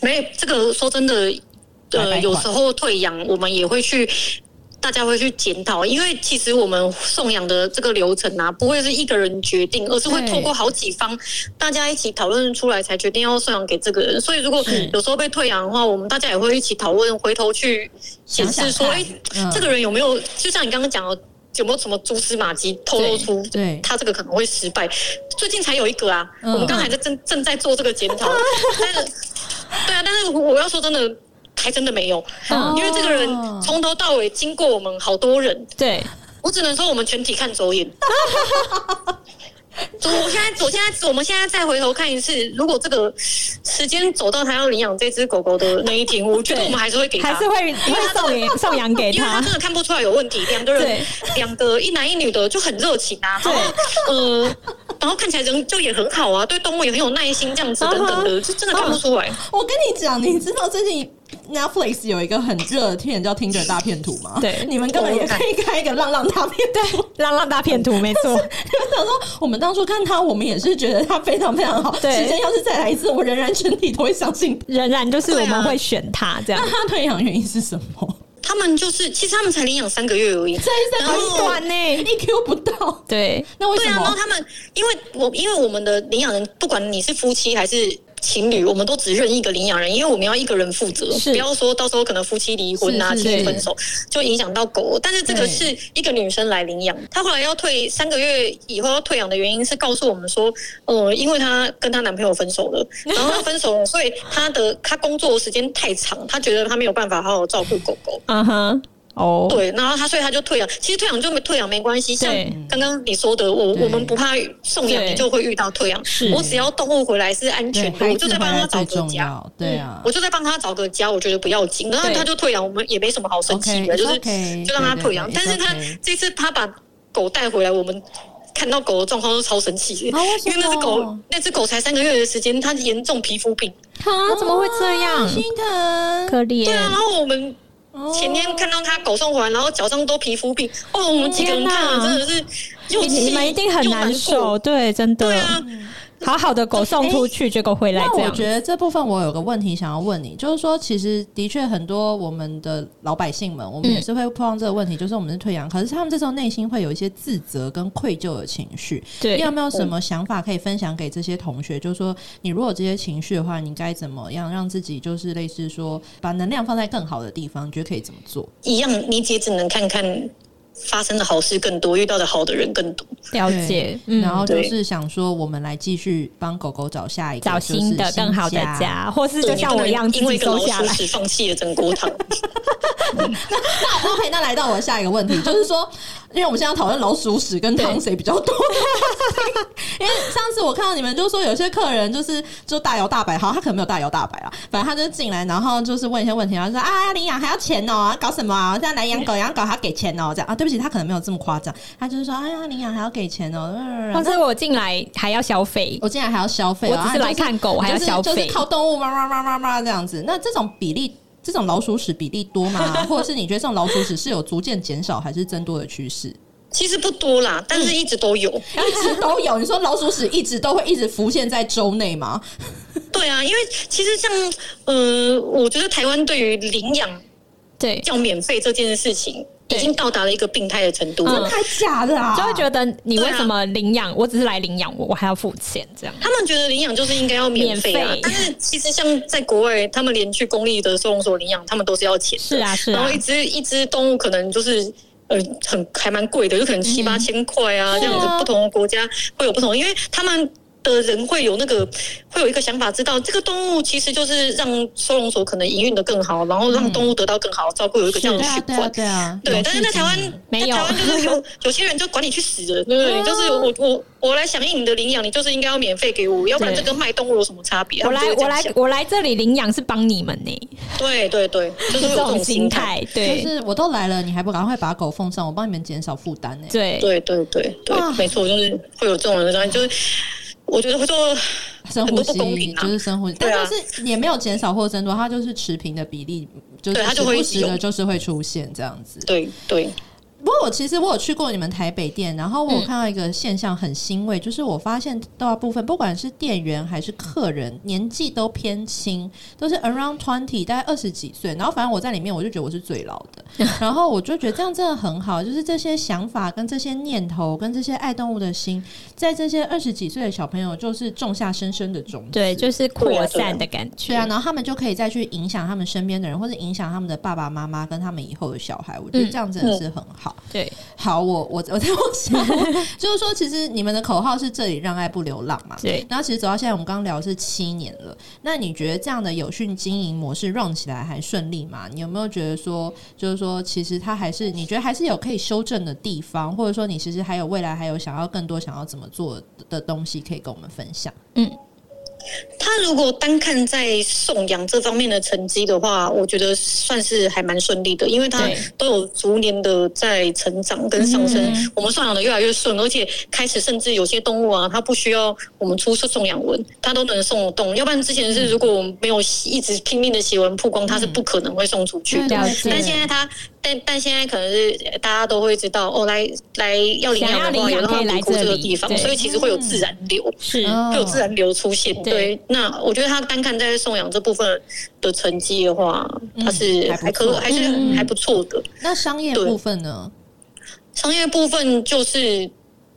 没，这个说真的，呃，有时候退养，我们也会去。大家会去检讨，因为其实我们送养的这个流程啊，不会是一个人决定，而是会透过好几方大家一起讨论出来，才决定要送养给这个人。所以如果有时候被退养的话，我们大家也会一起讨论，回头去显示说，哎，这个人有没有，就像你刚刚讲的，有没有什么蛛丝马迹透露出，对他这个可能会失败。最近才有一个啊，我们刚才还在正正在做这个检讨，但是，对啊，但是我要说真的。还真的没有，因为这个人从头到尾经过我们好多人，对，我只能说我们全体看走眼。我现在，我现在，我们现在再回头看一次，如果这个时间走到他要领养这只狗狗的那一天，我觉得我们还是会给他，还是会因为送 送养给他，因为他真的看不出来有问题。两个人，两个一男一女的就很热情啊，然后呃，然后看起来人就也很好啊，对动物也很有耐心，这样子等等的，就真的看不出来。我跟你讲，你知道最近。Netflix 有一个很热的片叫《听着大片图》吗？对，你们根本也可以开一个浪浪大片图，浪浪大片图没错。你们想说，我们当初看他，我们也是觉得他非常非常好。对，时间要是再来一次，我仍然全体都会相信，仍然就是我们会选他这样。那他退养原因是什么？他们就是，其实他们才领养三个月而已，这一三很短呢，一 Q 不到。对，那为什么？然后他们，因为我因为我们的领养人，不管你是夫妻还是。情侣，我们都只认一个领养人，因为我们要一个人负责，不要说到时候可能夫妻离婚啊、亲分手，就影响到狗。但是这个是一个女生来领养，她后来要退三个月以后要退养的原因是告诉我们说，呃，因为她跟她男朋友分手了，然后她分手了，所以她的她工作时间太长，她觉得她没有办法好好照顾狗狗。嗯哼。哦，oh. 对，然后他所以他就退养，其实退养就没退养没关系，像刚刚你说的，我我们不怕送养，你就会遇到退养。我只要动物回来是安全的，我就在帮他找个家。对啊，我就在帮他找个家，我觉得不要紧，然后他就退养，我们也没什么好生气的，就是就让他退养。但是他这次他把狗带回来，我们看到狗的状况都超生气，因为那只狗那只狗才三个月的时间，它严重皮肤病，啊，怎么会这样？心疼，可怜。对啊，然后我们。前天看到他狗送回来，然后脚上都皮肤病哦，我们几个人看了真的是，你们一定很难受，对，真的。对啊，好好的狗送出去，结果回来这样。那我觉得这部分我有个问题想要问你，就是说，其实的确很多我们的老百姓们，我们也是会碰到这个问题，就是我们是退养，可是他们这时候内心会有一些自责跟愧疚的情绪。对，你有没有什么想法可以分享给这些同学？就是说，你如果这些情绪的话，你该怎么样让自己就是类似说，把能量放在更好的地方？你觉得可以怎么做？一样，你也只能看看。发生的好事更多，遇到的好的人更多。了解，嗯、然后就是想说，我们来继续帮狗狗找下一个，找新的、更好的家，或是就像我一样，因为一个老鼠屎放弃了整锅汤。那那 OK，那来到我下一个问题，就是说。因为我们现在讨论老鼠屎跟汤谁比较多，因为上次我看到你们就说有些客人就是就大摇大摆，好，他可能没有大摇大摆啊，反正他就进来，然后就是问一些问题，然后说啊领养还要钱哦，搞什么啊？现在来养狗养狗还要给钱哦，这样啊？对不起，他可能没有这么夸张，他就是说哎呀领养还要给钱哦，或是我进来还要消费，我进来还要消费，我只是来看狗，还要消费，就是靠动物嘛嘛嘛嘛嘛这样子，那这种比例。这种老鼠屎比例多吗？或者是你觉得这种老鼠屎是有逐渐减少还是增多的趋势？其实不多啦，但是一直都有，嗯、一直都有。你说老鼠屎一直都会一直浮现在州内吗？对啊，因为其实像呃，我觉得台湾对于领养对叫免费这件事情。已经到达了一个病态的程度，真的还假的啊？就会觉得你为什么领养？我只是来领养，我我还要付钱这样。他们觉得领养就是应该要免费啊，但是其实像在国外，他们连去公立的收容所领养，他们都是要钱的。是啊，是啊。然后一只一只动物可能就是呃很还蛮贵的，有可能七八千块啊这样子。不同的国家会有不同，因为他们。的人会有那个，会有一个想法，知道这个动物其实就是让收容所可能营运的更好，然后让动物得到更好的照顾，有一个这样的循环。对啊，对。但是在台湾，没有，台湾就是有 有些人就管你去死了，对不对？就是我我我来响应你的领养，你就是应该要免费给我，要不然这跟卖动物有什么差别？我来我来我来这里领养是帮你们呢。对对对，就是 这种心态。对，就是我都来了，你还不赶快把狗奉上，我帮你们减少负担呢。对对对对对，没错，就是会有这种人，就是。我觉得会做深呼吸，就是深呼吸，但就是也没有减少或增多，它就是持平的比例，就是时不时的就是会出现这样子。对对。不过我其实我有去过你们台北店，然后我有看到一个现象很欣慰，嗯、就是我发现大部分不管是店员还是客人，年纪都偏轻，都是 around twenty，大概二十几岁。然后反正我在里面，我就觉得我是最老的。然后我就觉得这样真的很好，就是这些想法跟这些念头跟这些爱动物的心，在这些二十几岁的小朋友就是种下深深的种子，对，就是扩散的感觉。对啊，然后他们就可以再去影响他们身边的人，或者影响他们的爸爸妈妈跟他们以后的小孩。我觉得这样真的是很好。对，好，我我我在我想，就是说，其实你们的口号是“这里让爱不流浪”嘛？对。然后，其实走到现在，我们刚刚聊的是七年了。那你觉得这样的有序经营模式 run 起来还顺利吗？你有没有觉得说，就是说，其实它还是你觉得还是有可以修正的地方，或者说，你其实还有未来还有想要更多想要怎么做的东西可以跟我们分享？嗯。他如果单看在送养这方面的成绩的话，我觉得算是还蛮顺利的，因为他都有逐年的在成长跟上升，嗯、我们送养的越来越顺，而且开始甚至有些动物啊，它不需要我们出示送养文，它都能送得动。要不然之前是如果我们没有一直拼命的写文曝光，它是不可能会送出去的。嗯、但现在它。但但现在可能是大家都会知道哦，来来要领养的话，有让他们过这个地方，所以其实会有自然流，是会有自然流出现。对，那我觉得他单看在送养这部分的成绩的话，他是还可还是还不错的。那商业部分呢？商业部分就是，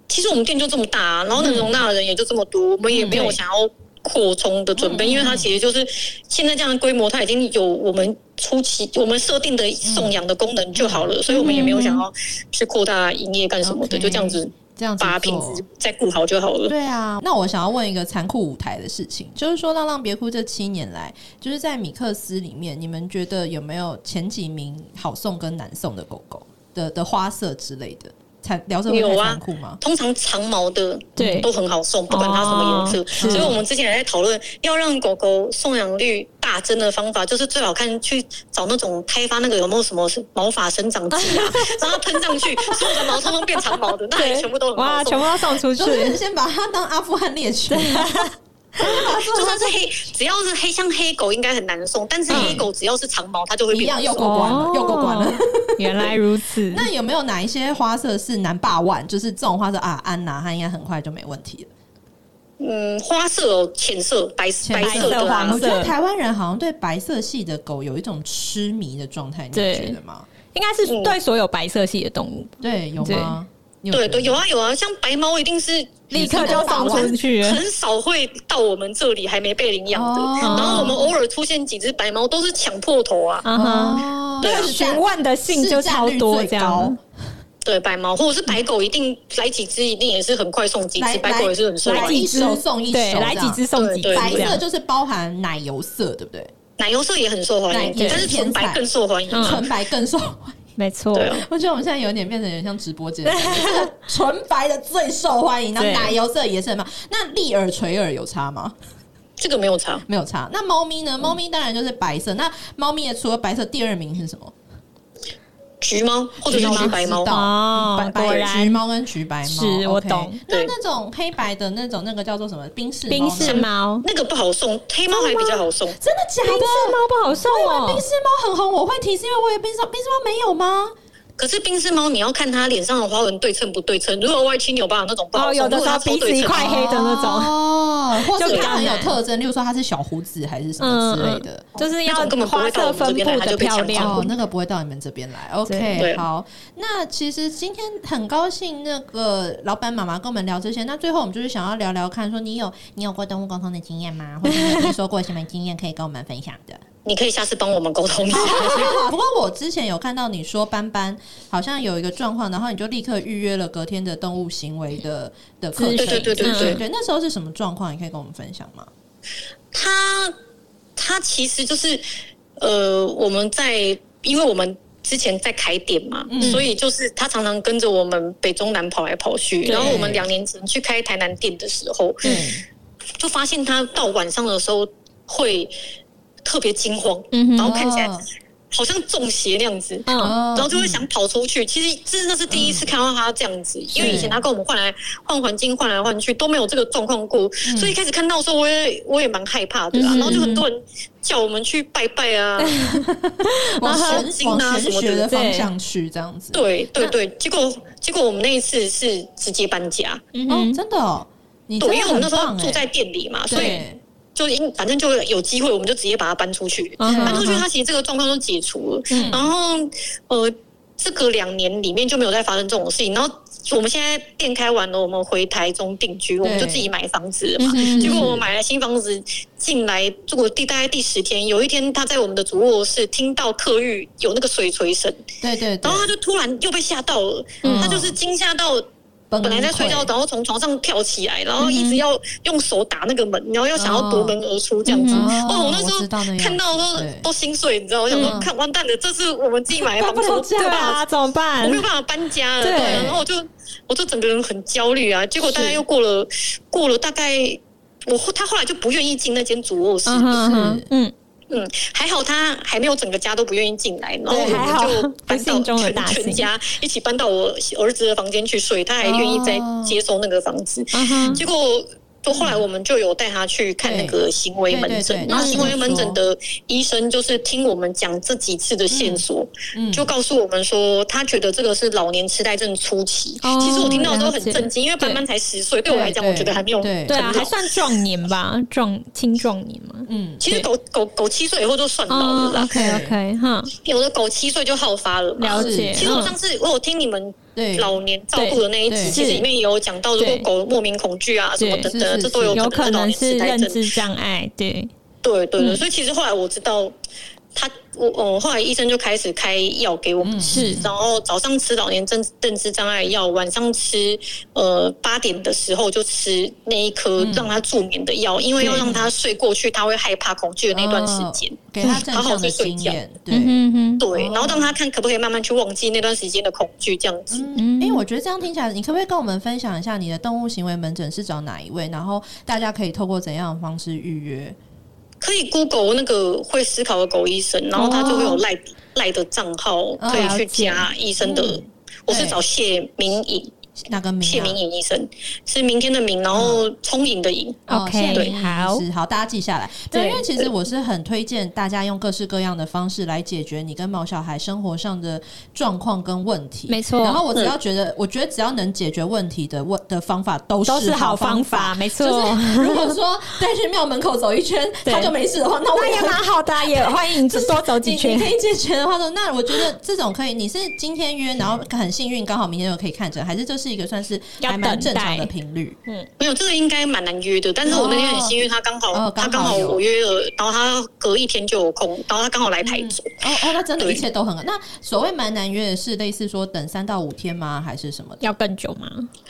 其实我们店就这么大，然后能容纳的人也就这么多，我们也没有想要。扩充的准备，因为它其实就是现在这样的规模，它已经有我们初期我们设定的送养的功能就好了，所以我们也没有想要去扩大营业干什么的，就这样子这样把品质再顾好就好了。对啊，那我想要问一个残酷舞台的事情，就是说，浪浪别哭这七年来，就是在米克斯里面，你们觉得有没有前几名好送跟难送的狗狗的的花色之类的？残聊这个有啊，通常长毛的对。都很好送，不管它什么颜色。所以我们之前还在讨论，要让狗狗送养率大增的方法，就是最好看去找那种开发那个有没有什么毛发生长剂啊，让它喷上去，所有的毛通通变长毛的，那全部都很好送，全部都送出去，先把它当阿富汗猎犬。就算是黑，只要是黑，像黑狗应该很难送，但是黑狗只要是长毛，它就会变。一样又过关了，又过关了。原来如此。那有没有哪一些花色是难霸万？就是这种花色啊，安娜它应该很快就没问题了。嗯，花色哦，浅色、白白色的黄色。我觉得台湾人好像对白色系的狗有一种痴迷的状态，你觉得吗？应该是对所有白色系的动物，对，有吗？对对，有啊有啊，像白猫一定是立刻就放出去，很少会到我们这里还没被领养的。然后我们偶尔出现几只白猫，都是抢破头啊！对，询问的信就超多这样。对，白猫或者是白狗，一定来几只，一定也是很快送几只。白狗也是很送，来几只送一只，来几只送几只。白色就是包含奶油色，对不对？奶油色也很受欢迎，但是纯白更受欢迎，纯白更受欢迎。没错，我觉得我们现在有点变成有点像直播间，纯白的最受欢迎，然后奶油色也是很棒。那立耳垂耳有差吗？这个没有差，没有差。那猫咪呢？猫咪当然就是白色。那猫咪的除了白色，第二名是什么？橘猫或者是橘白猫哦，白橘猫跟橘白猫，是我懂。那那种黑白的那种，那个叫做什么？宾士宾士猫，那个不好送，黑猫还比较好送。真的假的？宾士猫不好送哦。宾士猫很红，我会提是因为我有宾士宾士猫没有吗？可是宾士猫你要看它脸上的花纹对称不对称，如果歪七扭八的那种不好送，有的它鼻子一块黑的那种哦，或者它很有特征，例如说它是小胡子还是什么之类的，就是要花色分布的漂亮哦，那个不会到你们这边来。OK，好，那其实今天很高兴那个老板妈妈跟我们聊这些，那最后我们就是想要聊聊看，说你有你有过动物沟通的经验吗？或者你听说过什么经验可以跟我们分享的？你可以下次帮我们沟通一下。不过我之前有看到你说斑斑好像有一个状况，然后你就立刻预约了隔天的动物行为的的课程。对对对对对对，那时候是什么状况？你可以跟我们分享吗？他他其实就是呃，我们在因为我们之前在开店嘛，嗯、所以就是他常常跟着我们北中南跑来跑去。然后我们两年前去开台南店的时候，嗯，就发现他到晚上的时候会。特别惊慌，然后看起来好像中邪那样子，然后就会想跑出去。其实这真的是第一次看到他这样子，因为以前他跟我们换来换环境、换来换去都没有这个状况过，所以一开始看到的时候，我也我也蛮害怕的啊。然后就很多人叫我们去拜拜啊，往神经啊什么的。方向去这样子。对对对，结果结果我们那一次是直接搬家，哦，真的哦，对，因为我们那时候住在店里嘛，所以。就因反正就有机会，我们就直接把它搬出去。Uh huh. 搬出去，它其实这个状况都解除了。Uh huh. 然后呃，这个两年里面就没有再发生这种事情。然后我们现在店开完了，我们回台中定居，我们就自己买房子了嘛。Uh. 结果我买了新房子进来，住过第大概第十天，有一天他在我们的主卧室听到客浴有那个水锤声，对，对对，然后他就突然又被吓到了，uh. 他就是惊吓到。本来在睡觉，然后从床上跳起来，然后一直要用手打那个门，然后要想要夺门而出这样子。哦，我那时候看到都都心碎，你知道？我想说，看完蛋了，这是我们自己买的房子，对吧？怎么办？我没有办法搬家了。对，然后我就我就整个人很焦虑啊。结果大概又过了过了大概，我他后来就不愿意进那间主卧室。嗯。嗯，还好他还没有整个家都不愿意进来，然后我们就搬到 全全家一起搬到我儿子的房间去睡，他还愿意再接收那个房子，结果。就后来我们就有带他去看那个行为门诊，然后行为门诊的医生就是听我们讲这几次的线索，就告诉我们说他觉得这个是老年痴呆症初期。其实我听到的时候很震惊，因为斑斑才十岁，对我来讲我觉得还没有对啊，还算壮年吧，壮青壮年嘛。嗯，其实狗狗狗七岁以后就算老了啦。OK OK 哈，有的狗七岁就好发了。了解。其实我上次我有听你们。对老年照顾的那一集，其实里面也有讲到，如果狗莫名恐惧啊什么等等，这都有可能是老年痴呆症。认知障碍，对对对对，所以其实后来我知道。他我我，后来医生就开始开药给我们吃，然后早上吃老年症认知障碍药，晚上吃呃八点的时候就吃那一颗让他助眠的药，因为要让他睡过去，他会害怕恐惧的那段时间，给他好好的睡觉，对对，然后让他看可不可以慢慢去忘记那段时间的恐惧，这样子。嗯，哎，我觉得这样听起来，你可不可以跟我们分享一下你的动物行为门诊是找哪一位？然后大家可以透过怎样的方式预约？可以 Google 那个会思考的狗医生，然后他就会有赖赖的账号，可以去加医生的。我是找谢明颖哪个名？谢明颖医生是明天的明，然后聪颖的颖。OK，对，好，好，大家记下来。对，因为其实我是很推荐大家用各式各样的方式来解决你跟毛小孩生活上的状况跟问题。没错。然后我只要觉得，我觉得只要能解决问题的问的方法都是好方法。没错。如果说 再去庙门口走一圈他就没事的话，那我也蛮好的，也 欢迎多走几圈。可以解决的话，说那我觉得这种可以。你是今天约，然后很幸运刚好明天就可以看诊，还是就是一个算是还蛮正常的频率？嗯，没有，这个应该蛮难约的。但是我那天很幸运，他刚好他刚好我约了，然后他隔一天就有空，然后他刚好来台中。哦哦，那真的一切都很好。那所谓蛮难约的是类似说等三到五天吗？还是什么？要更久吗？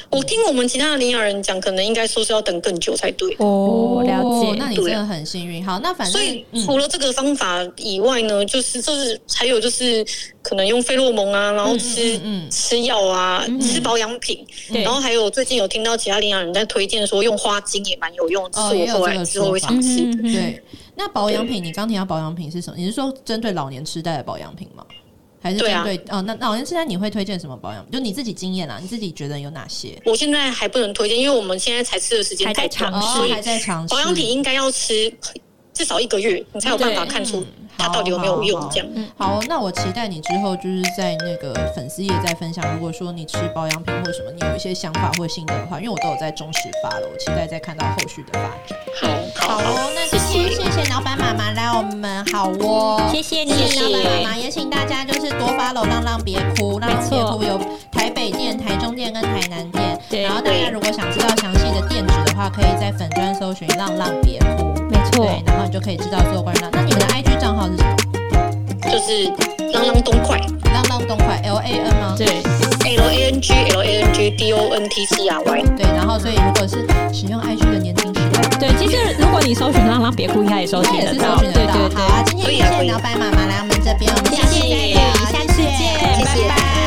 我听我们其他的领养人讲，可能应该说是要等更久才对。哦，了解。那你真的很幸运。好，那反正所以除了这个方法以外呢，就是就是还有就是可能用费洛蒙啊，然后吃嗯吃药啊，吃保养品，然后还有最近有听到其他领养人在推荐说用花精也蛮有用，是我后来之后会尝试。对，那保养品，你刚提到保养品是什么？你是说针对老年痴呆的保养品吗？还是针对哦？那老年痴呆你会推荐什么保养？就你自己经验啊，你自己觉得有哪些？我现在还不能推荐，因为我们现在才吃的时间太长，所以还在尝试。保养品应该要吃至少一个月，你才有办法看出。它到底有没有用？这样好，那我期待你之后就是在那个粉丝页再分享。如果说你吃保养品或什么，你有一些想法或心得的话，因为我都有在忠实发了，我期待再看到后续的发展。好，好哦，那谢谢谢谢老板妈妈来我们好哦，谢谢你，谢谢老板妈妈，也请大家就是多 follow 浪浪别哭，浪浪别哭有台北店、台中店跟台南店。对，然后大家如果想知道详细的店址的话，可以在粉专搜寻浪浪别哭。没错，对，然后你就可以知道所有关于浪。那你们的 IG 账号是什么？就是浪浪东快，浪浪东快，L A N 吗？对，L A N G L A N G D O N T C R Y。对，然后所以如果是使用 IG 的年轻时代，对，其实如果你搜寻浪浪别哭，应该也搜寻得到。对对对。好啊，今天谢谢老板妈妈来我们这边，我们下次再聊，下次见，拜拜。